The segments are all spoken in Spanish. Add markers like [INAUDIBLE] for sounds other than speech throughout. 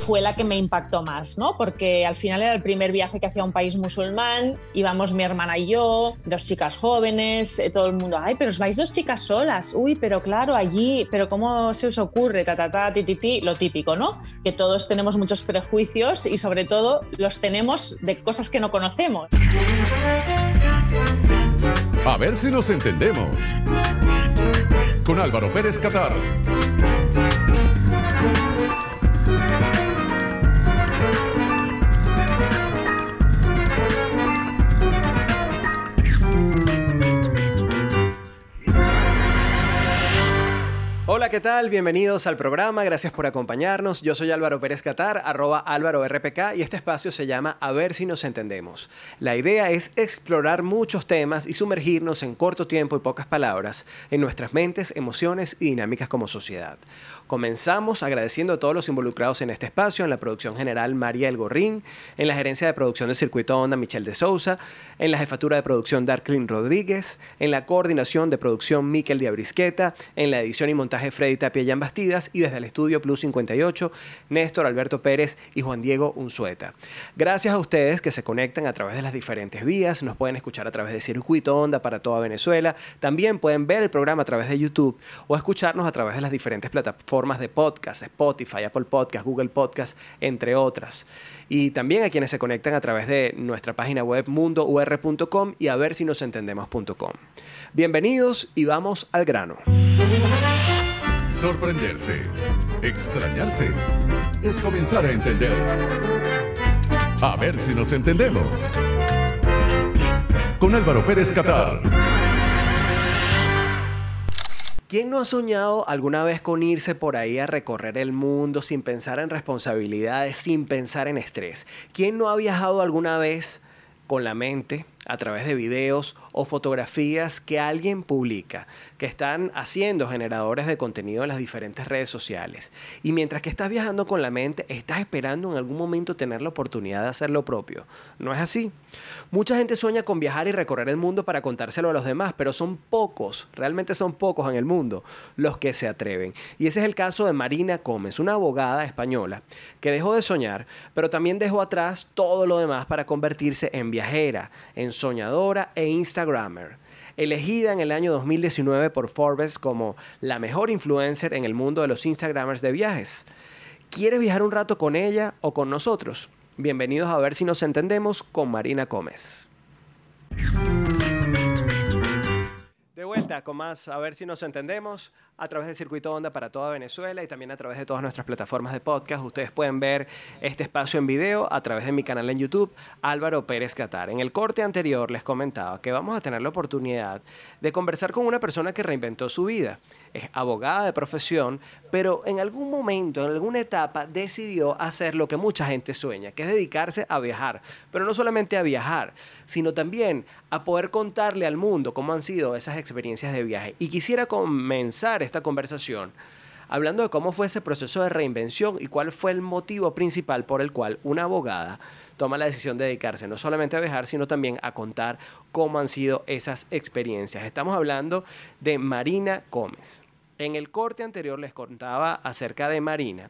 fue la que me impactó más, ¿no? Porque al final era el primer viaje que hacía a un país musulmán, íbamos mi hermana y yo, dos chicas jóvenes, eh, todo el mundo, ay, pero os vais dos chicas solas, uy, pero claro, allí, pero ¿cómo se os ocurre? Ta, ta, ta, ti, ti, ti, lo típico, ¿no? Que todos tenemos muchos prejuicios y sobre todo los tenemos de cosas que no conocemos. A ver si nos entendemos. Con Álvaro Pérez Catar. Hola, ¿qué tal? Bienvenidos al programa, gracias por acompañarnos. Yo soy Álvaro Pérez Catar, arroba Álvaro RPK, y este espacio se llama A ver si nos entendemos. La idea es explorar muchos temas y sumergirnos en corto tiempo y pocas palabras en nuestras mentes, emociones y dinámicas como sociedad. Comenzamos agradeciendo a todos los involucrados en este espacio, en la producción general María El Gorrín, en la gerencia de producción del Circuito Onda Michelle de Sousa, en la jefatura de producción Darklin Rodríguez, en la coordinación de producción Miquel Diabrisqueta, en la edición y montaje Freddy Tapia Jan Bastidas y desde el estudio Plus 58, Néstor Alberto Pérez y Juan Diego Unzueta. Gracias a ustedes que se conectan a través de las diferentes vías, nos pueden escuchar a través de Circuito Onda para toda Venezuela, también pueden ver el programa a través de YouTube o escucharnos a través de las diferentes plataformas de podcast, Spotify, Apple Podcast, Google Podcast, entre otras. Y también a quienes se conectan a través de nuestra página web mundour.com y a ver si nos entendemos.com. Bienvenidos y vamos al grano. Sorprenderse, extrañarse, es comenzar a entender. A ver si nos entendemos. Con Álvaro Pérez Catar. ¿Quién no ha soñado alguna vez con irse por ahí a recorrer el mundo sin pensar en responsabilidades, sin pensar en estrés? ¿Quién no ha viajado alguna vez con la mente a través de videos o fotografías que alguien publica, que están haciendo generadores de contenido en las diferentes redes sociales. Y mientras que estás viajando con la mente, estás esperando en algún momento tener la oportunidad de hacer lo propio. ¿No es así? Mucha gente sueña con viajar y recorrer el mundo para contárselo a los demás, pero son pocos, realmente son pocos en el mundo los que se atreven. Y ese es el caso de Marina Gómez, una abogada española que dejó de soñar, pero también dejó atrás todo lo demás para convertirse en viajera, en soñadora e Instagrammer. Elegida en el año 2019 por Forbes como la mejor influencer en el mundo de los Instagramers de viajes. ¿Quieres viajar un rato con ella o con nosotros? Bienvenidos a ver si nos entendemos con Marina Gómez. De vuelta con más, a ver si nos entendemos a través del Circuito Onda para toda Venezuela y también a través de todas nuestras plataformas de podcast. Ustedes pueden ver este espacio en video a través de mi canal en YouTube, Álvaro Pérez Catar. En el corte anterior les comentaba que vamos a tener la oportunidad de conversar con una persona que reinventó su vida. Es abogada de profesión, pero en algún momento, en alguna etapa, decidió hacer lo que mucha gente sueña, que es dedicarse a viajar. Pero no solamente a viajar, sino también a poder contarle al mundo cómo han sido esas experiencias de viaje. Y quisiera comenzar esta conversación hablando de cómo fue ese proceso de reinvención y cuál fue el motivo principal por el cual una abogada toma la decisión de dedicarse no solamente a viajar, sino también a contar cómo han sido esas experiencias. Estamos hablando de Marina Gómez. En el corte anterior les contaba acerca de Marina,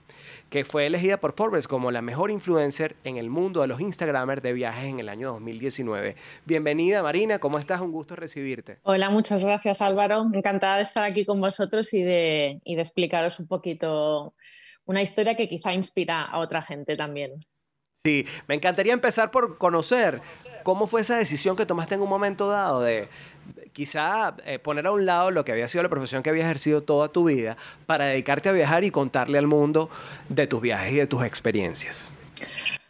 que fue elegida por Forbes como la mejor influencer en el mundo de los Instagramers de viajes en el año 2019. Bienvenida Marina, ¿cómo estás? Un gusto recibirte. Hola, muchas gracias Álvaro. Encantada de estar aquí con vosotros y de, y de explicaros un poquito una historia que quizá inspira a otra gente también. Sí, me encantaría empezar por conocer cómo fue esa decisión que tomaste en un momento dado de, quizá eh, poner a un lado lo que había sido la profesión que había ejercido toda tu vida para dedicarte a viajar y contarle al mundo de tus viajes y de tus experiencias.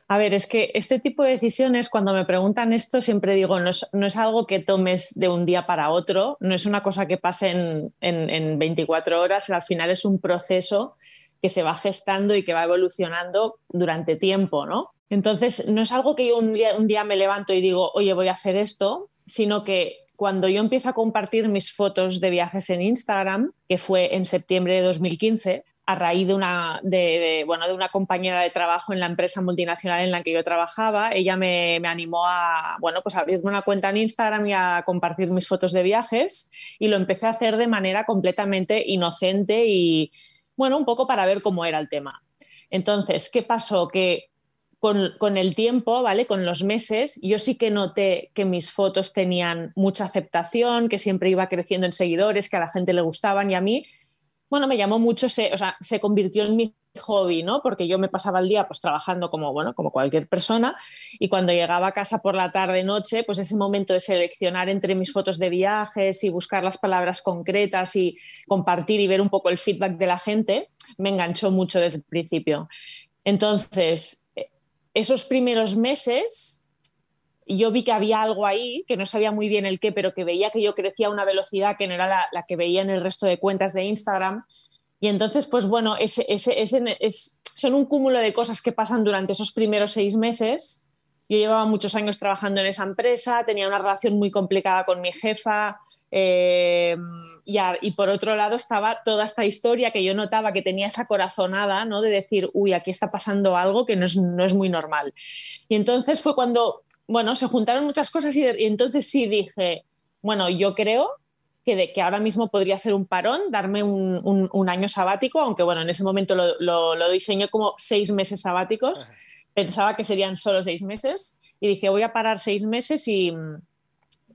A ver, es que este tipo de decisiones, cuando me preguntan esto, siempre digo, no es, algo que tomes de un día para otro, no es una cosa que pase en, en 24 horas, al final es un proceso que se va gestando y que va evolucionando durante tiempo, ¿no? Entonces, no es algo que yo un día, me levanto y digo, oye, voy a hacer esto, sino que cuando yo empiezo a compartir mis fotos de viajes en Instagram, que fue en septiembre de 2015, a raíz de una, de, bueno, de una compañera de trabajo en la empresa multinacional en la que yo trabajaba, ella me, me, animó a bueno, pues abrirme una cuenta en Instagram y a compartir mis fotos de viajes y lo empecé a hacer de manera completamente inocente y, bueno, un poco para ver cómo era el tema. Entonces, ¿qué pasó? Que con, el tiempo, ¿vale? Con los meses, yo sí que noté que mis fotos tenían mucha aceptación, que siempre iba creciendo en seguidores, que a la gente le gustaban y a mí, bueno, me llamó mucho, se, o sea, se convirtió en mi hobby, ¿no? Porque yo me pasaba el día pues trabajando como, bueno, como cualquier persona y cuando llegaba a casa por la tarde, noche, pues ese momento de seleccionar entre mis fotos de viajes y buscar las palabras concretas y compartir y ver un poco el feedback de la gente, me enganchó mucho desde el principio. Entonces, esos primeros meses yo vi que había algo ahí, que no sabía muy bien el qué, pero que veía que yo crecía a una velocidad que no era la, que veía en el resto de cuentas de Instagram. Y entonces, pues bueno, ese, es, son un cúmulo de cosas que pasan durante esos primeros seis meses. Yo llevaba muchos años trabajando en esa empresa, tenía una relación muy complicada con mi jefa, eh, y, por otro lado estaba toda esta historia que yo notaba que tenía esa corazonada, ¿no? De decir, uy, aquí está pasando algo que no es, no es muy normal. Y entonces fue cuando, bueno, se juntaron muchas cosas y, entonces sí dije, bueno, yo creo que, de, que ahora mismo podría hacer un parón, darme un, un, año sabático, aunque bueno, en ese momento lo, lo, lo diseñé como seis meses sabáticos, pensaba que serían solo seis meses y dije, voy a parar seis meses y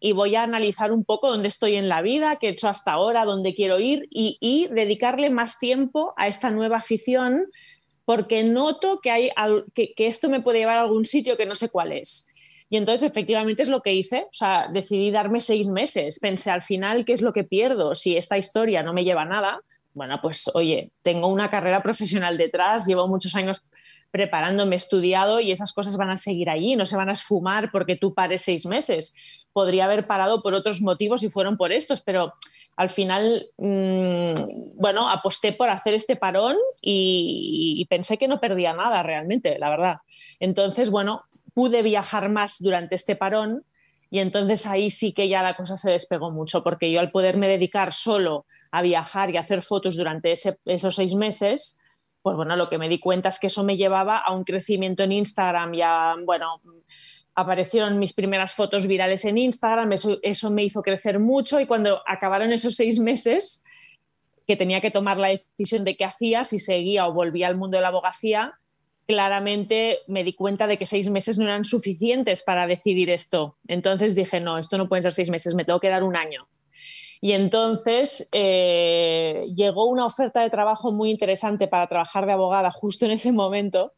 y voy a analizar un poco dónde estoy en la vida, qué he hecho hasta ahora, dónde quiero ir y, dedicarle más tiempo a esta nueva afición porque noto que, hay, que, esto me puede llevar a algún sitio que no sé cuál es. Y entonces efectivamente es lo que hice, o sea, decidí darme seis meses, pensé al final qué es lo que pierdo si esta historia no me lleva a nada. Bueno, pues oye, tengo una carrera profesional detrás, llevo muchos años preparándome, estudiado y esas cosas van a seguir allí, no se van a esfumar porque tú pares seis meses podría haber parado por otros motivos y fueron por estos, pero al final, mm, bueno, aposté por hacer este parón y, pensé que no perdía nada realmente, la verdad. Entonces, bueno, pude viajar más durante este parón y entonces ahí sí que ya la cosa se despegó mucho, porque yo al poderme dedicar solo a viajar y hacer fotos durante esos seis meses, pues bueno, lo que me di cuenta es que eso me llevaba a un crecimiento en Instagram y a, bueno, aparecieron mis primeras fotos virales en Instagram, eso, me hizo crecer mucho y cuando acabaron esos seis meses, que tenía que tomar la decisión de qué hacía, si seguía o volvía al mundo de la abogacía, claramente me di cuenta de que seis meses no eran suficientes para decidir esto. Entonces dije, no, esto no pueden ser seis meses, me tengo que dar un año. Y entonces eh, llegó una oferta de trabajo muy interesante para trabajar de abogada justo en ese momento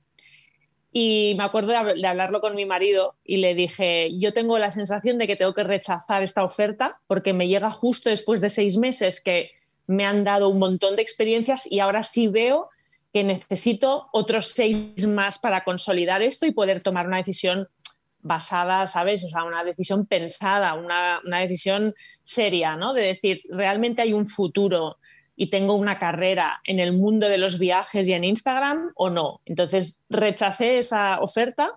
y me acuerdo de, hablarlo con mi marido y le dije, yo tengo la sensación de que tengo que rechazar esta oferta porque me llega justo después de seis meses que me han dado un montón de experiencias y ahora sí veo que necesito otros seis más para consolidar esto y poder tomar una decisión basada, ¿sabes? O sea, una decisión pensada, una, una decisión seria, ¿no? De decir, realmente hay un futuro y tengo una carrera en el mundo de los viajes y en Instagram o no. Entonces rechacé esa oferta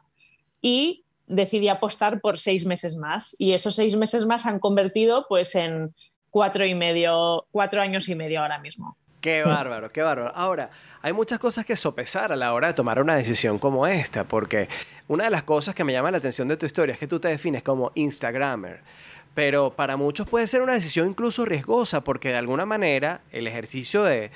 y decidí apostar por seis meses más. Y esos seis meses más han convertido pues en cuatro y medio, cuatro años y medio ahora mismo. Qué bárbaro, qué bárbaro. Ahora, hay muchas cosas que sopesar a la hora de tomar una decisión como esta, porque una de las cosas que me llama la atención de tu historia es que tú te defines como Instagrammer pero para muchos puede ser una decisión incluso riesgosa porque de alguna manera el ejercicio de,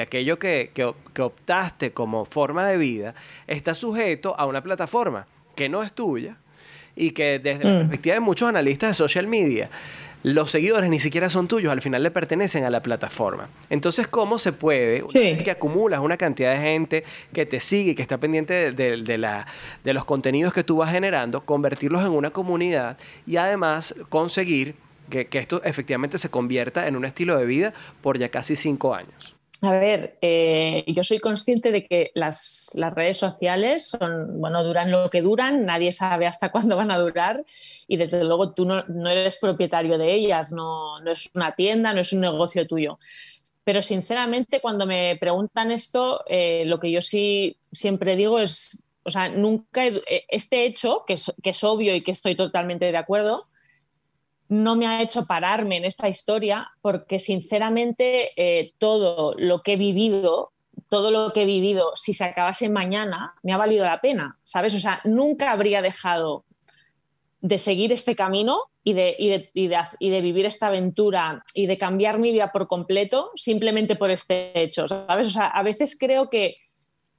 aquello que, optaste como forma de vida está sujeto a una plataforma que no es tuya y que desde la mm. perspectiva de muchos analistas de social media los seguidores ni siquiera son tuyos, al final le pertenecen a la plataforma. Entonces, ¿cómo se puede, que acumulas una cantidad de gente que te sigue, que está pendiente de, la, de los contenidos que tú vas generando, convertirlos en una comunidad y además conseguir que, que esto efectivamente se convierta en un estilo de vida por ya casi cinco años? A ver, eh, yo soy consciente de que las, redes sociales son, bueno, duran lo que duran, nadie sabe hasta cuándo van a durar y desde luego tú no, eres propietario de ellas, no, no, es una tienda, no es un negocio tuyo. Pero sinceramente cuando me preguntan esto, eh, lo que yo sí siempre digo es, o sea, nunca, este hecho, que es obvio y que estoy totalmente de acuerdo, no me ha hecho pararme en esta historia porque sinceramente eh, todo lo que he vivido, todo lo que he vivido, si se acabase mañana, me ha valido la pena, ¿sabes? O sea, nunca habría dejado de seguir este camino y de, y de, vivir esta aventura y de cambiar mi vida por completo simplemente por este hecho, ¿sabes? O sea, a veces creo que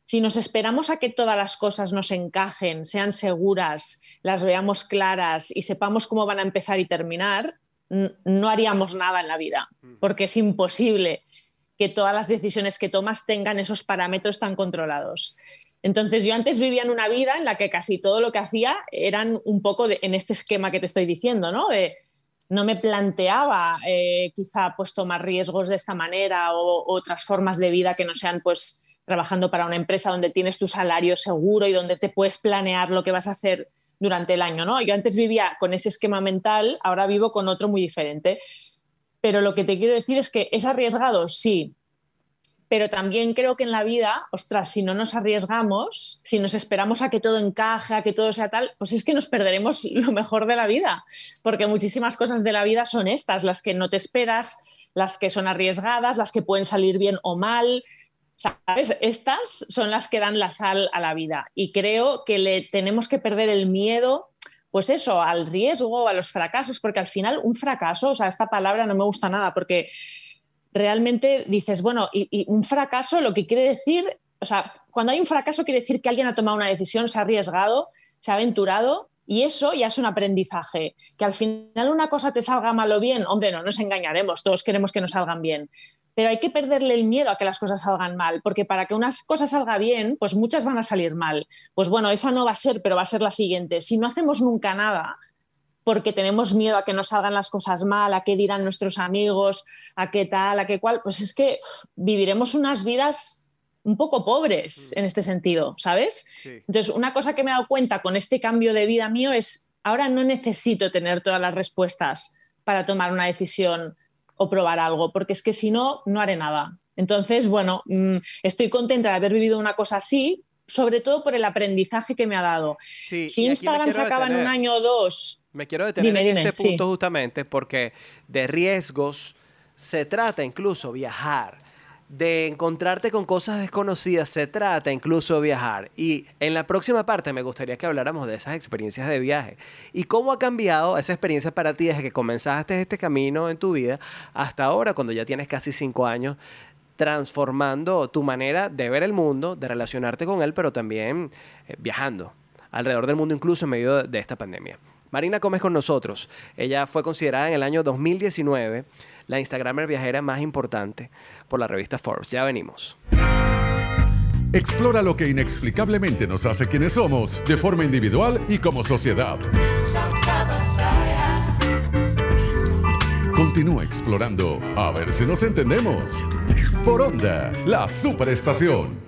si nos esperamos a que todas las cosas nos encajen, sean seguras, las veamos claras y sepamos cómo van a empezar y terminar, no haríamos nada en la vida, mm. porque es imposible que todas las decisiones que tomas tengan esos parámetros tan controlados. Entonces yo antes vivía en una vida en la que casi todo lo que hacía eran un poco en este esquema que te estoy diciendo, ¿no? De, no me planteaba eh, quizá pues tomar riesgos de esta manera o otras formas de vida que no sean pues trabajando para una empresa donde tienes tu salario seguro y donde te puedes planear lo que vas a hacer durante el año, ¿no? Yo antes vivía con ese esquema mental, ahora vivo con otro muy diferente. Pero lo que te quiero decir es que es arriesgado, sí, pero también creo que en la vida, ostras, si no nos arriesgamos, si nos esperamos a que todo encaje, a que todo sea tal, pues es que nos perderemos [LAUGHS] lo mejor de la vida, porque muchísimas cosas de la vida son estas, las que no te esperas, las que son arriesgadas, las que pueden salir bien o mal, ¿Sabes? Estas son las que dan la sal a la vida y creo que le tenemos que perder el miedo, pues eso, al riesgo, a los fracasos, porque al final un fracaso, o sea, esta palabra no me gusta nada porque realmente dices, bueno, y, un fracaso lo que quiere decir, o sea, cuando hay un fracaso quiere decir que alguien ha tomado una decisión, se ha arriesgado, se ha aventurado y eso ya es un aprendizaje. Que al final una cosa te salga mal o bien, hombre, no nos engañaremos, todos queremos que nos salgan bien pero hay que perderle el miedo a que las cosas salgan mal, porque para que unas cosas salga bien, pues muchas van a salir mal. Pues bueno, esa no va a ser, pero va a ser la siguiente. Si no hacemos nunca nada, porque tenemos miedo a que nos salgan las cosas mal, a qué dirán nuestros amigos, a qué tal, a qué cual, pues es que viviremos unas vidas un poco pobres mm. en este sentido, ¿sabes? Entonces, una cosa que me he dado cuenta con este cambio de vida mío es, ahora no necesito tener todas las respuestas para tomar una decisión o probar algo, porque es que si no, no haré nada. Entonces, bueno, mm, estoy contenta de haber vivido una cosa así, sobre todo por el aprendizaje que me ha dado. si Instagram se acaba en un año o dos... Me quiero detener en este punto justamente porque de riesgos se trata incluso viajar de encontrarte con cosas desconocidas, se trata incluso de viajar. Y en la próxima parte me gustaría que habláramos de esas experiencias de viaje y cómo ha cambiado esa experiencia para ti desde que comenzaste este camino en tu vida hasta ahora, cuando ya tienes casi cinco años, transformando tu manera de ver el mundo, de relacionarte con él, pero también eh, viajando alrededor del mundo, incluso en medio de esta pandemia. Marina Comes con nosotros. Ella fue considerada en el año 2019 la Instagramer viajera más importante por la revista Forbes. Ya venimos. Explora lo que inexplicablemente nos hace quienes somos, de forma individual y como sociedad. Continúa explorando, a ver si nos entendemos. Por Onda, la superestación.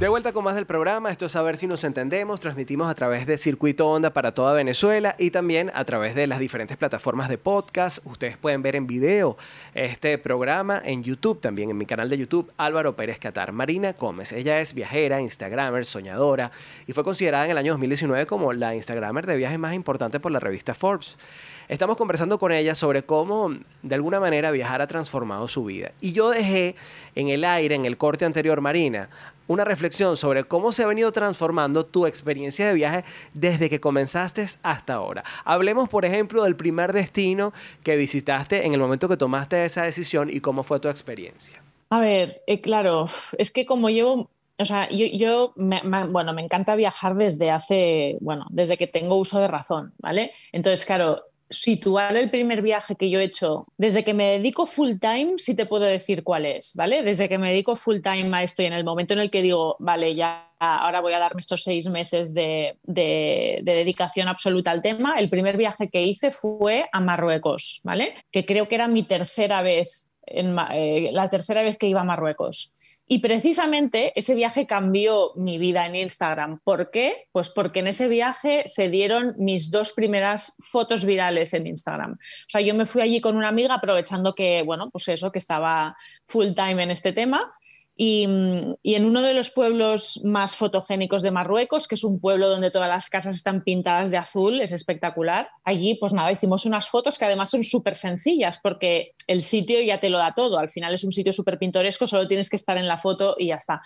De vuelta con más del programa, esto es a ver si nos entendemos, transmitimos a través de Circuito Onda para toda Venezuela y también a través de las diferentes plataformas de podcast. Ustedes pueden ver en video este programa en YouTube, también en mi canal de YouTube, Álvaro Pérez Catar. Marina Gómez, ella es viajera, instagramer, soñadora y fue considerada en el año 2019 como la instagramer de viajes más importante por la revista Forbes. Estamos conversando con ella sobre cómo de alguna manera viajar ha transformado su vida. Y yo dejé en el aire, en el corte anterior, Marina, una reflexión sobre cómo se ha venido transformando tu experiencia de viaje desde que comenzaste hasta ahora. Hablemos, por ejemplo, del primer destino que visitaste en el momento que tomaste esa decisión y cómo fue tu experiencia. A ver, eh, claro, es que como llevo o sea, yo, bueno, me encanta viajar desde hace, bueno, desde que tengo uso de razón, ¿vale? Entonces, claro, situar el primer viaje que yo he hecho, desde que me dedico full time, sí te puedo decir cuál es, ¿vale? Desde que me dedico full time a esto y en el momento en el que digo, vale, ya ahora voy a darme estos seis meses de, de, dedicación absoluta al tema, el primer viaje que hice fue a Marruecos, ¿vale? Que creo que era mi tercera vez eh, la tercera vez que iba a Marruecos. Y precisamente ese viaje cambió mi vida en Instagram. ¿Por qué? Pues porque en ese viaje se dieron mis dos primeras fotos virales en Instagram. O sea, yo me fui allí con una amiga aprovechando que, bueno, pues eso, que estaba full time en este tema y, en uno de los pueblos más fotogénicos de Marruecos, que es un pueblo donde todas las casas están pintadas de azul, es espectacular. Allí, pues nada, hicimos unas fotos que además son súper sencillas porque el sitio ya te lo da todo. Al final es un sitio súper pintoresco, solo tienes que estar en la foto y ya está.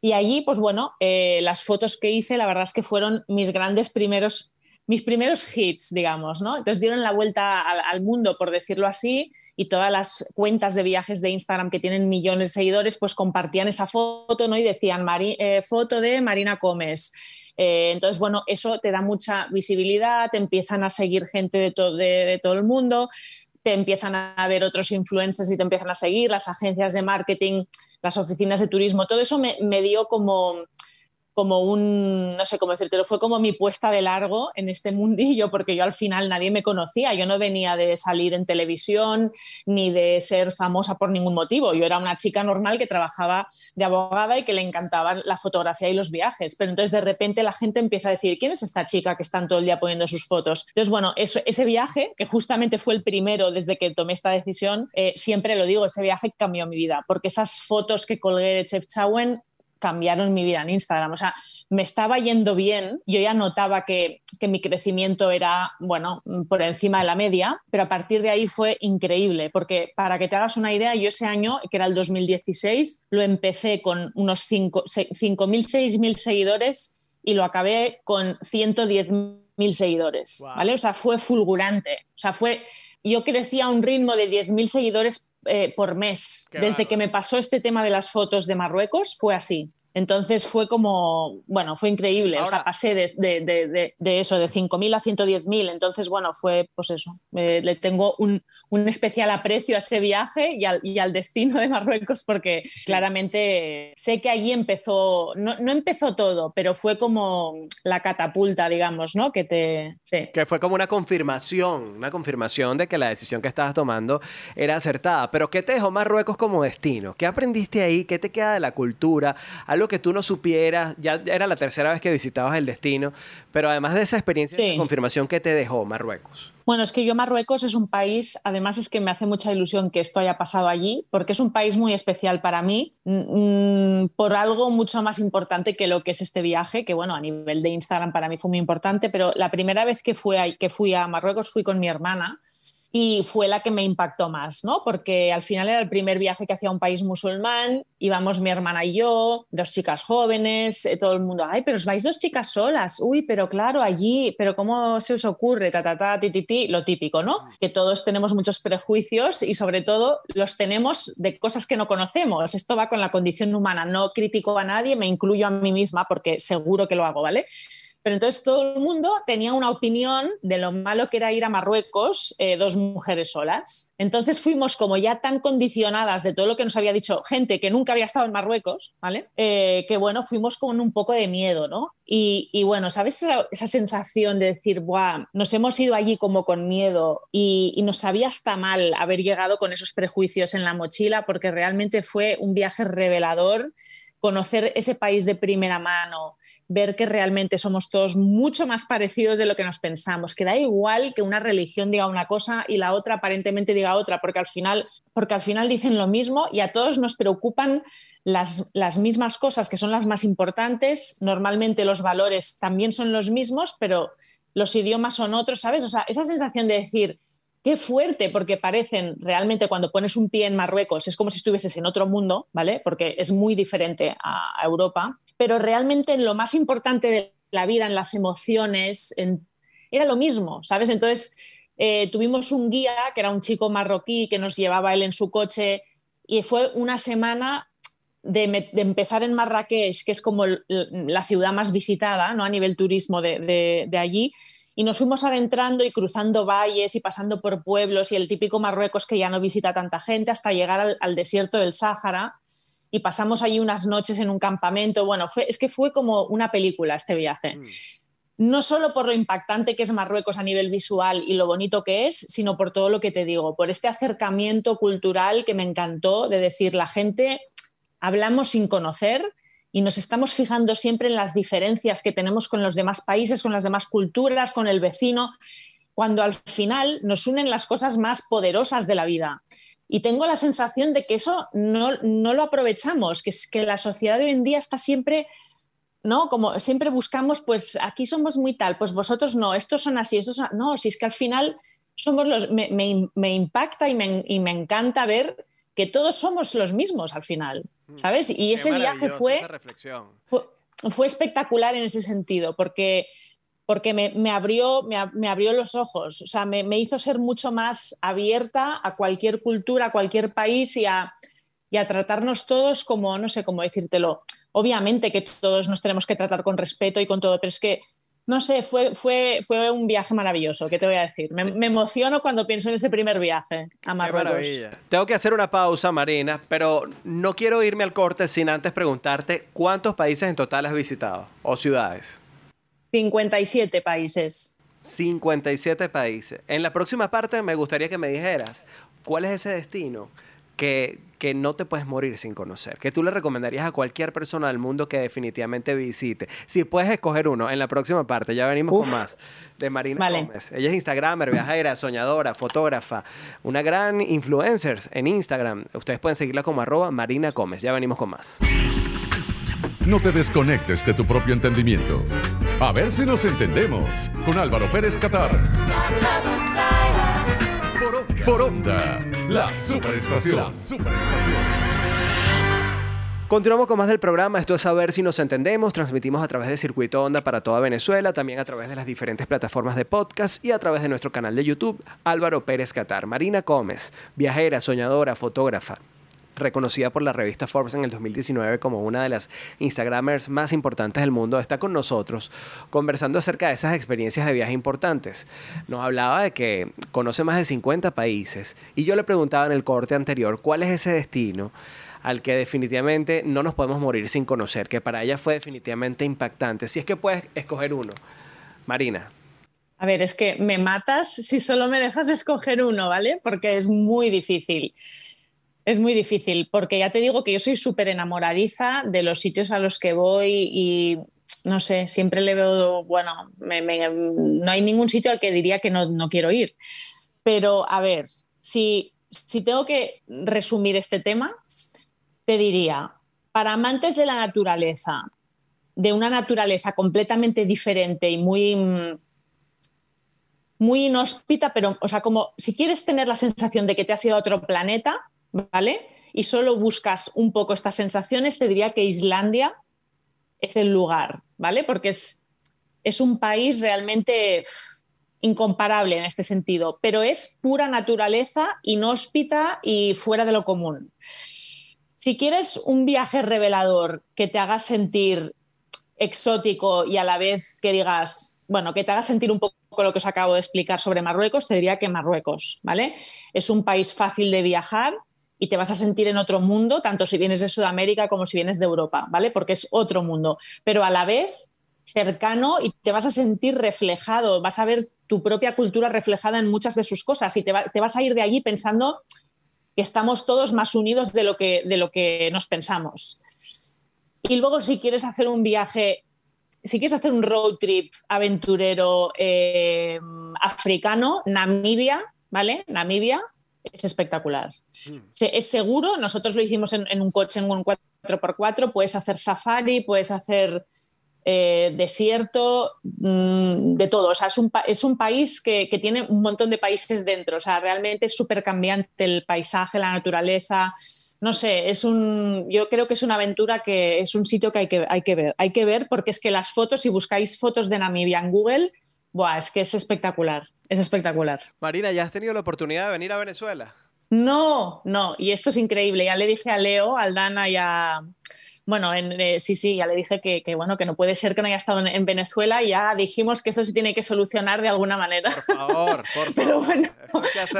Y allí, pues bueno, eh, las fotos que hice, la verdad es que fueron mis grandes primeros mis primeros hits, digamos, ¿no? Entonces dieron la vuelta al mundo, por decirlo así, y todas las cuentas de viajes de Instagram que tienen millones de seguidores, pues compartían esa foto ¿no? y decían eh, foto de Marina Comes. Eh, entonces, bueno, eso te da mucha visibilidad, te empiezan a seguir gente de, de, todo el mundo, te empiezan a ver otros influencers y te empiezan a seguir, las agencias de marketing, las oficinas de turismo, todo eso me dio como como un, no sé cómo decirte, fue como mi puesta de largo en este mundillo, porque yo al final nadie me conocía, yo no venía de salir en televisión ni de ser famosa por ningún motivo, yo era una chica normal que trabajaba de abogada y que le encantaba la fotografía y los viajes, pero entonces de repente la gente empieza a decir, ¿quién es esta chica que están todo el día poniendo sus fotos? Entonces, bueno, ese viaje, que justamente fue el primero desde que tomé esta decisión, eh, siempre lo digo, ese viaje cambió mi vida, porque esas fotos que colgué de Chef Chauen cambiaron mi vida en Instagram. O sea, me estaba yendo bien, yo ya notaba que, mi crecimiento era, bueno, por encima de la media, pero a partir de ahí fue increíble, porque para que te hagas una idea, yo ese año, que era el 2016, lo empecé con unos 5.000, 6.000 seguidores y lo acabé con 110.000 seguidores, ¿vale? O sea, fue fulgurante. O sea, fue, yo crecía a un ritmo de 10.000 seguidores eh, por mes. Desde que me pasó este tema de las fotos de Marruecos, fue así. Entonces fue como, bueno, fue increíble. o sea, pasé de, de, de, de eso, de 5.000 a 110.000. Entonces, bueno, fue pues eso. Eh, le tengo un, un, especial aprecio a ese viaje y al, y al, destino de Marruecos porque claramente sé que allí empezó, no, no, empezó todo, pero fue como la catapulta, digamos, ¿no? Que te... Sí. Que fue como una confirmación, una confirmación de que la decisión que estabas tomando era acertada. Pero ¿qué te dejó Marruecos como destino? ¿Qué aprendiste ahí? ¿Qué te queda de la cultura? Que tú no supieras, ya era la tercera vez que visitabas el destino, pero además de esa experiencia de confirmación, ¿qué te dejó Marruecos? Bueno, es que yo Marruecos es un país, además es que me hace mucha ilusión que esto haya pasado allí, porque es un país muy especial para mí, mm, por algo mucho más importante que lo que es este viaje, que bueno, a nivel de Instagram para mí fue muy importante, pero la primera vez que fui a, que fui a Marruecos fui con mi hermana y fue la que me impactó más, ¿no? Porque al final era el primer viaje que hacía a un país musulmán, íbamos mi hermana y yo, dos chicas jóvenes, eh, todo el mundo, ay, pero os vais dos chicas solas, uy, pero claro, allí, pero ¿cómo se os ocurre? Ta, ta, ta, ti, ti, ti, lo típico, ¿no? Que todos tenemos muchos prejuicios y sobre todo los tenemos de cosas que no conocemos. Esto va con la condición humana, no critico a nadie, me incluyo a mí misma porque seguro que lo hago, ¿vale? Pero entonces todo el mundo tenía una opinión de lo malo que era ir a Marruecos eh, dos mujeres solas. Entonces fuimos como ya tan condicionadas de todo lo que nos había dicho gente que nunca había estado en Marruecos, ¿vale? Eh, que bueno, fuimos con un poco de miedo, ¿no? Y, bueno, ¿sabes esa, sensación de decir, Buah, nos hemos ido allí como con miedo y, y nos sabía hasta mal haber llegado con esos prejuicios en la mochila porque realmente fue un viaje revelador conocer ese país de primera mano, ver que realmente somos todos mucho más parecidos de lo que nos pensamos, que da igual que una religión diga una cosa y la otra aparentemente diga otra, porque al final, porque al final dicen lo mismo y a todos nos preocupan las, las mismas cosas que son las más importantes. Normalmente los valores también son los mismos, pero los idiomas son otros, ¿sabes? O sea, esa sensación de decir, qué fuerte, porque parecen realmente cuando pones un pie en Marruecos, es como si estuvieses en otro mundo, ¿vale? Porque es muy diferente a, Europa, pero realmente en lo más importante de la vida, en las emociones, era lo mismo, ¿sabes? Entonces eh, tuvimos un guía que era un chico marroquí que nos llevaba él en su coche y fue una semana de, empezar en Marrakech, que es como la ciudad más visitada ¿no? a nivel turismo de, de allí, y nos fuimos adentrando y cruzando valles y pasando por pueblos y el típico Marruecos que ya no visita tanta gente hasta llegar al, desierto del Sáhara y pasamos ahí unas noches en un campamento. Bueno, fue, es que fue como una película este viaje. Mm. No solo por lo impactante que es Marruecos a nivel visual y lo bonito que es, sino por todo lo que te digo, por este acercamiento cultural que me encantó de decir la gente, hablamos sin conocer, y nos estamos fijando siempre en las diferencias que tenemos con los demás países, con las demás culturas, con el vecino, cuando al final nos unen las cosas más poderosas de la vida. Y tengo la sensación de que eso no, lo aprovechamos, que, es, que la sociedad de hoy en día está siempre, ¿no? Como siempre buscamos, pues aquí somos muy tal, pues vosotros no, estos son así, estos son... No, si es que al final somos los... Me, me, impacta y me, y me encanta ver que todos somos los mismos al final. Mm. ¿sabes? Y ese viaje fue, fue, espectacular en ese sentido, porque porque me, abrió, me, abrió los ojos, o sea, me, hizo ser mucho más abierta a cualquier cultura, a cualquier país y a, y a tratarnos todos como, no sé cómo decírtelo, obviamente que todos nos tenemos que tratar con respeto y con todo, pero es que no sé, fue, fue, fue un viaje maravilloso, ¿qué te voy a decir? Me, emociono cuando pienso en ese primer viaje a Marruecos. Qué maravilla. Tengo que hacer una pausa, Marina, pero no quiero irme al corte sin antes preguntarte cuántos países en total has visitado o ciudades. 57 países. 57 países. En la próxima parte me gustaría que me dijeras cuál es ese destino que, que, no te puedes morir sin conocer, que tú le recomendarías a cualquier persona del mundo que definitivamente visite. Si puedes escoger uno, en la próxima parte, ya venimos con más de Marina Gómez. Ella es Instagramer, viajera, soñadora, fotógrafa, una gran influencer en Instagram. Ustedes pueden seguirla como arroba Marina Gómez. Ya venimos con más. No te desconectes de tu propio entendimiento. A ver si nos entendemos con Álvaro Pérez Catar. Por onda, la superestación. Continuamos con más del programa. Esto es Saber si nos entendemos. Transmitimos a través de Circuito Onda para toda Venezuela, también a través de las diferentes plataformas de podcast y a través de nuestro canal de YouTube, Álvaro Pérez Catar. Marina Gómez, viajera, soñadora, fotógrafa, reconocida por la revista Forbes en el 2019 como una de las Instagramers más importantes del mundo, está con nosotros conversando acerca de esas experiencias de viaje importantes. Nos hablaba de que conoce más de 50 países y yo le preguntaba en el corte anterior cuál es ese destino al que definitivamente no nos podemos morir sin conocer, que para ella fue definitivamente impactante. Si es que puedes escoger uno. Marina. A ver, es que me matas si solo me dejas escoger uno, ¿vale? Porque es muy difícil. Es muy difícil, porque ya te digo que yo soy súper enamoradiza de los sitios a los que voy y no sé, siempre le veo, bueno, no hay ningún sitio al que diría que no, quiero ir. Pero a ver, si, si tengo que resumir este tema, te diría, para amantes de la naturaleza, de una naturaleza completamente diferente y muy muy inhóspita, pero, o sea, como si quieres tener la sensación de que te has ido a otro planeta, ¿vale? Y solo buscas un poco estas sensaciones, te diría que Islandia es el lugar, ¿vale? Porque es, es un país realmente incomparable en este sentido, pero es pura naturaleza, inhóspita y fuera de lo común. Si quieres un viaje revelador que te haga sentir exótico y a la vez que digas, bueno, que te haga sentir un poco lo que os acabo de explicar sobre Marruecos, te diría que Marruecos, ¿vale? Es un país fácil de viajar, y te vas a sentir en otro mundo, tanto si vienes de Sudamérica como si vienes de Europa, ¿vale? Porque es otro mundo, pero a la vez cercano y te vas a sentir reflejado, vas a ver tu propia cultura reflejada en muchas de sus cosas y te, vas a ir de allí pensando que estamos todos más unidos de lo que, de lo que nos pensamos. Y luego si quieres hacer un viaje, si quieres hacer un road trip aventurero eh, africano, Namibia, ¿vale? Namibia es espectacular. Mm. Es seguro, nosotros lo hicimos en, un coche, en un 4x4, puedes hacer safari, puedes hacer eh, desierto, mm, de todo. O sea, es un, país que, tiene un montón de países dentro. O sea, realmente es súper cambiante el paisaje, la naturaleza. No sé, es un, yo creo que es una aventura que es un sitio que hay que, hay que ver. Hay que ver porque es que las fotos, si buscáis fotos de Namibia en Google, Buah, es que es espectacular, es espectacular. Marina, ¿ya has tenido la oportunidad de venir a Venezuela? No, no, y esto es increíble. Ya le dije a Leo, a Aldana y a... Bueno, eh, sí, sí, ya le dije que, bueno, que no puede ser que no haya estado en, Venezuela y ya dijimos que esto se tiene que solucionar de alguna manera. Por favor, por [LAUGHS] favor. Pero bueno,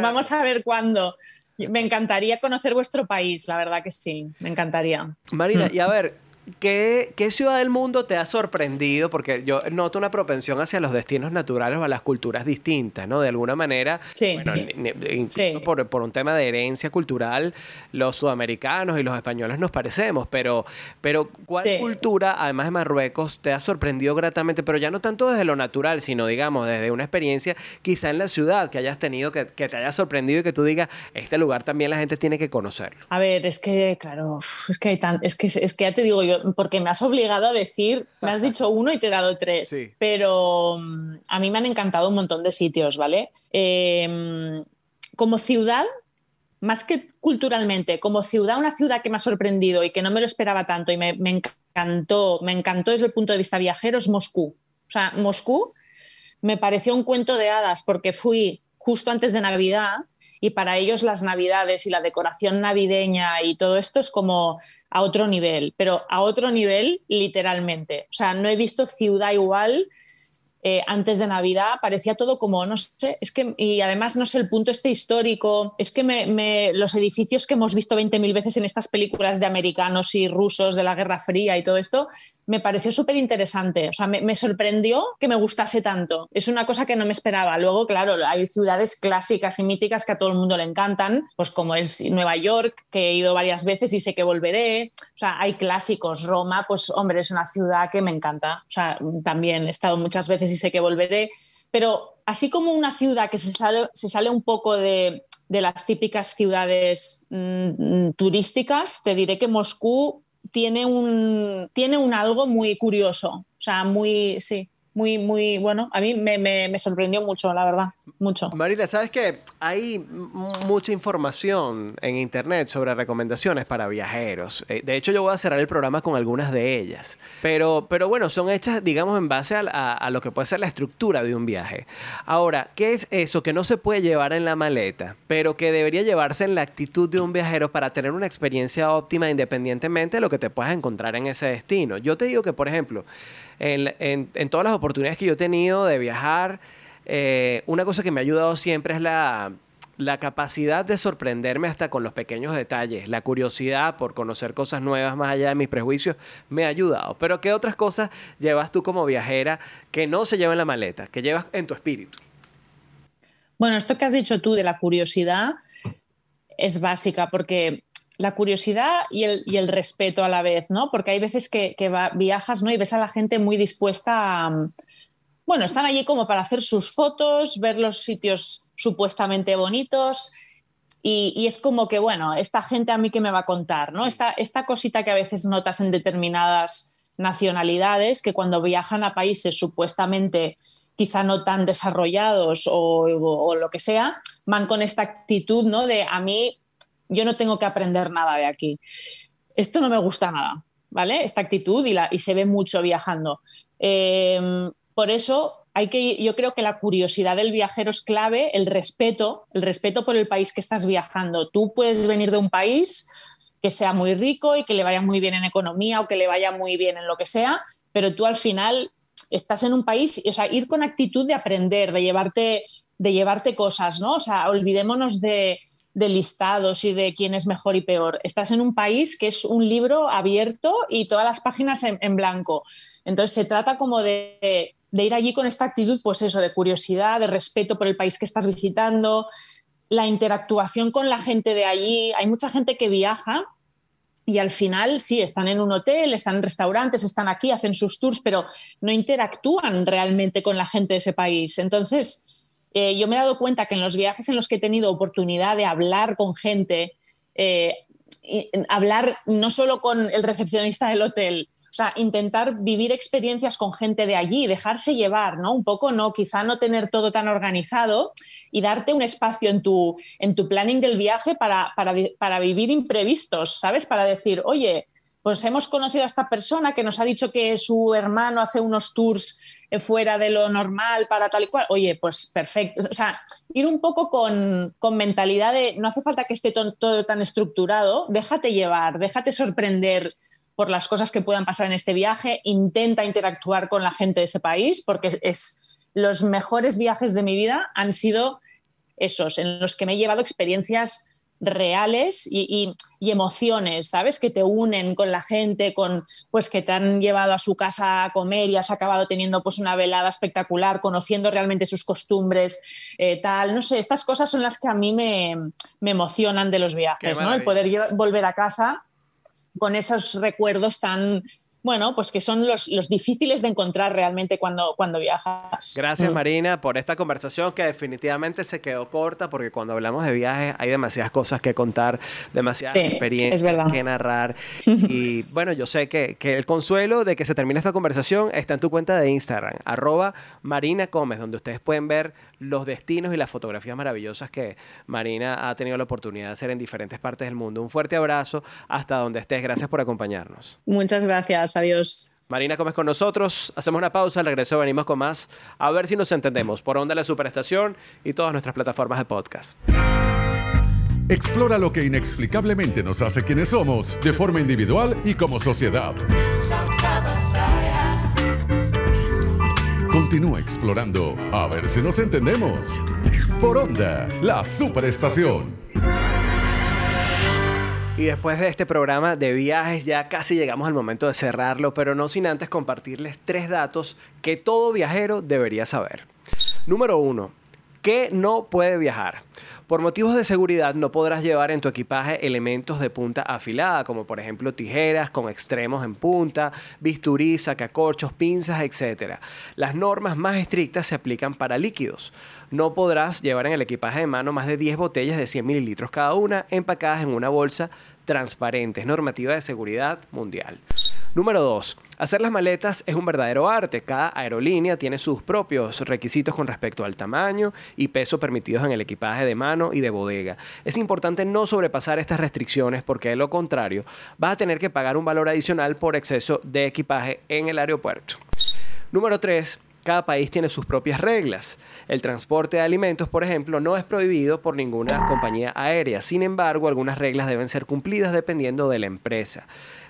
vamos a ver cuándo. Me encantaría conocer vuestro país, la verdad que sí, me encantaría. Marina, y a ver, ¿Qué, ciudad del mundo te ha sorprendido? Porque yo noto una propensión hacia los destinos naturales o a las culturas distintas, ¿no? De alguna manera, bueno, incluso Por, un tema de herencia cultural, los sudamericanos y los españoles nos parecemos, pero, pero ¿cuál cultura, además de Marruecos, te ha sorprendido gratamente? Pero ya no tanto desde lo natural, sino, digamos, desde una experiencia quizá en la ciudad que hayas tenido, que, te haya sorprendido y que tú digas, este lugar también la gente tiene que conocerlo. A ver, es que, claro, es que hay tan, es que, es que ya te digo yo, porque me has obligado a decir, me has dicho uno y te he dado tres, pero mm, a mí me han encantado un montón de sitios, ¿vale? Em, como ciudad, más que culturalmente, como ciudad, una ciudad que me ha sorprendido y que no me lo esperaba tanto y me, encantó, me encantó desde el punto de vista viajero es Moscú. O sea, Moscú me pareció un cuento de hadas porque fui justo antes de Navidad y para ellos las Navidades y la decoración navideña y todo esto es como a otro nivel, pero a otro nivel literalmente. O sea, no he visto ciudad igual eh, antes de Navidad, parecía todo como, no sé, es que, y además no sé, el punto este histórico, es que me, los edificios que hemos visto 20.000 veces en estas películas de americanos y rusos de la Guerra Fría y todo esto, me pareció súper interesante. O sea, me, sorprendió que me gustase tanto. Es una cosa que no me esperaba. Luego, claro, hay ciudades clásicas y míticas que a todo el mundo le encantan, pues como es Nueva York, que he ido varias veces y sé que volveré. O sea, hay clásicos. Roma, pues hombre, es una ciudad que me encanta. O sea, también he estado muchas veces y sé que volveré. Pero así como una ciudad que se sale, se sale un poco de, de las típicas ciudades mm, turísticas, te diré que Moscú tiene un, tiene un algo muy curioso, o sea, muy, sí, muy, muy bueno. A mí me, me, sorprendió mucho, la verdad, mucho. Marila, ¿sabes que Hay mucha información en Internet sobre recomendaciones para viajeros. Eh, de hecho, yo voy a cerrar el programa con algunas de ellas. Pero, pero bueno, son hechas, digamos, en base a, lo que puede ser la estructura de un viaje. Ahora, ¿qué es eso que no se puede llevar en la maleta, pero que debería llevarse en la actitud de un viajero para tener una experiencia óptima independientemente de lo que te puedas encontrar en ese destino? Yo te digo que, por ejemplo, en, todas las oportunidades que yo he tenido de viajar, eh, una cosa que me ha ayudado siempre es la, capacidad de sorprenderme hasta con los pequeños detalles, la curiosidad por conocer cosas nuevas más allá de mis prejuicios me ha ayudado. Pero ¿qué otras cosas llevas tú como viajera que no se llevan en la maleta, que llevas en tu espíritu? Bueno, esto que has dicho tú de la curiosidad es básica porque la curiosidad y el, respeto a la vez, ¿no? Porque hay veces que, viajas, ¿no? Y ves a la gente muy dispuesta a, bueno, están allí como para hacer sus fotos, ver los sitios supuestamente bonitos y, es como que, bueno, esta gente a mí que me va a contar, ¿no? Esta, esta cosita que a veces notas en determinadas nacionalidades, que cuando viajan a países supuestamente quizá no tan desarrollados o, o, lo que sea, van con esta actitud, ¿no? De a mí yo no tengo que aprender nada de aquí. Esto no me gusta nada, ¿vale? Esta actitud y, la, y se ve mucho viajando. Em, por eso hay que, yo creo que la curiosidad del viajero es clave, el respeto, el respeto por el país que estás viajando. Tú puedes venir de un país que sea muy rico y que le vaya muy bien en economía o que le vaya muy bien en lo que sea, pero tú al final estás en un país, o sea, ir con actitud de aprender, de llevarte, de llevarte cosas, ¿no? O sea, olvidémonos de, de listados y de quién es mejor y peor. Estás en un país que es un libro abierto y todas las páginas en, blanco. Entonces se trata como de, ir allí con esta actitud, pues eso, de curiosidad, de respeto por el país que estás visitando, la interactuación con la gente de allí. Hay mucha gente que viaja y al final sí, están en un hotel, están en restaurantes, están aquí, hacen sus tours, pero no interactúan realmente con la gente de ese país. Entonces, eh, yo me he dado cuenta que en los viajes en los que he tenido oportunidad de hablar con gente, eh, hablar no solo con el recepcionista del hotel, o sea, intentar vivir experiencias con gente de allí, dejarse llevar, ¿no? Un poco, ¿no? Quizá no tener todo tan organizado y darte un espacio en tu, en tu planning del viaje para, para, para vivir imprevistos, ¿sabes? Para decir, oye, pues hemos conocido a esta persona que nos ha dicho que su hermano hace unos tours fuera de lo normal para tal y cual, oye, pues perfecto. O sea, ir un poco con, mentalidad de no hace falta que esté todo, tan estructurado, déjate llevar, déjate sorprender por las cosas que puedan pasar en este viaje, intenta interactuar con la gente de ese país, porque es los mejores viajes de mi vida han sido esos, en los que me he llevado experiencias reales y, emociones, ¿sabes? Que te unen con la gente, con, pues que te han llevado a su casa a comer y has acabado teniendo pues una velada espectacular, conociendo realmente sus costumbres, eh, tal. No sé, estas cosas son las que a mí me, emocionan de los viajes, ¿no? El poder volver a casa con esos recuerdos tan bueno, pues que son los, difíciles de encontrar realmente cuando, cuando viajas. Gracias mm. Marina por esta conversación que definitivamente se quedó corta porque cuando hablamos de viajes hay demasiadas cosas que contar, demasiadas experiencias que narrar. [LAUGHS] y bueno, yo sé que, el consuelo de que se termine esta conversación está en tu cuenta de Instagram, arroba Marina Gómez, donde ustedes pueden ver los destinos y las fotografías maravillosas que Marina ha tenido la oportunidad de hacer en diferentes partes del mundo. Un fuerte abrazo hasta donde estés. Gracias por acompañarnos. Muchas gracias. Adiós. Marina Gómez con nosotros. Hacemos una pausa, al regreso venimos con más. A ver si nos entendemos por Onda La Superestación y todas nuestras plataformas de podcast. Explora lo que inexplicablemente nos hace quienes somos, de forma individual y como sociedad. Continúa explorando, a ver si nos entendemos. Por Onda, la Superestación. Y después de este programa de viajes ya casi llegamos al momento de cerrarlo, pero no sin antes compartirles tres datos que todo viajero debería saber. Número uno, ¿qué no puede viajar? Por motivos de seguridad no podrás llevar en tu equipaje elementos de punta afilada, como por ejemplo tijeras con extremos en punta, bisturí, sacacorchos, pinzas, etc. Las normas más estrictas se aplican para líquidos. No podrás llevar en el equipaje de mano más de 10 botellas de 100 mililitros cada una empacadas en una bolsa transparente. Es normativa de seguridad mundial. Número 2. Hacer las maletas es un verdadero arte. Cada aerolínea tiene sus propios requisitos con respecto al tamaño y peso permitidos en el equipaje de mano y de bodega. Es importante no sobrepasar estas restricciones porque de lo contrario vas a tener que pagar un valor adicional por exceso de equipaje en el aeropuerto. Número 3. Cada país tiene sus propias reglas. El transporte de alimentos, por ejemplo, no es prohibido por ninguna compañía aérea. Sin embargo, algunas reglas deben ser cumplidas dependiendo de la empresa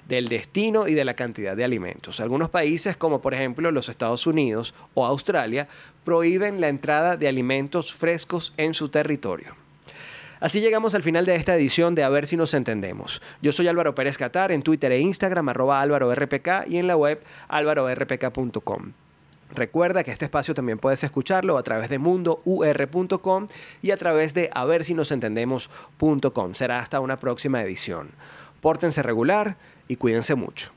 del destino y de la cantidad de alimentos. Algunos países, como por ejemplo los Estados Unidos o Australia, prohíben la entrada de alimentos frescos en su territorio. Así llegamos al final de esta edición de A ver si nos entendemos. Yo soy Álvaro Pérez Catar en Twitter e Instagram, arroba álvaro RPK y en la web álvarorpk.com. Recuerda que este espacio también puedes escucharlo a través de mundour.com y a través de a ver si nos entendemos.com. Será hasta una próxima edición. Pórtense regular y cuídense mucho.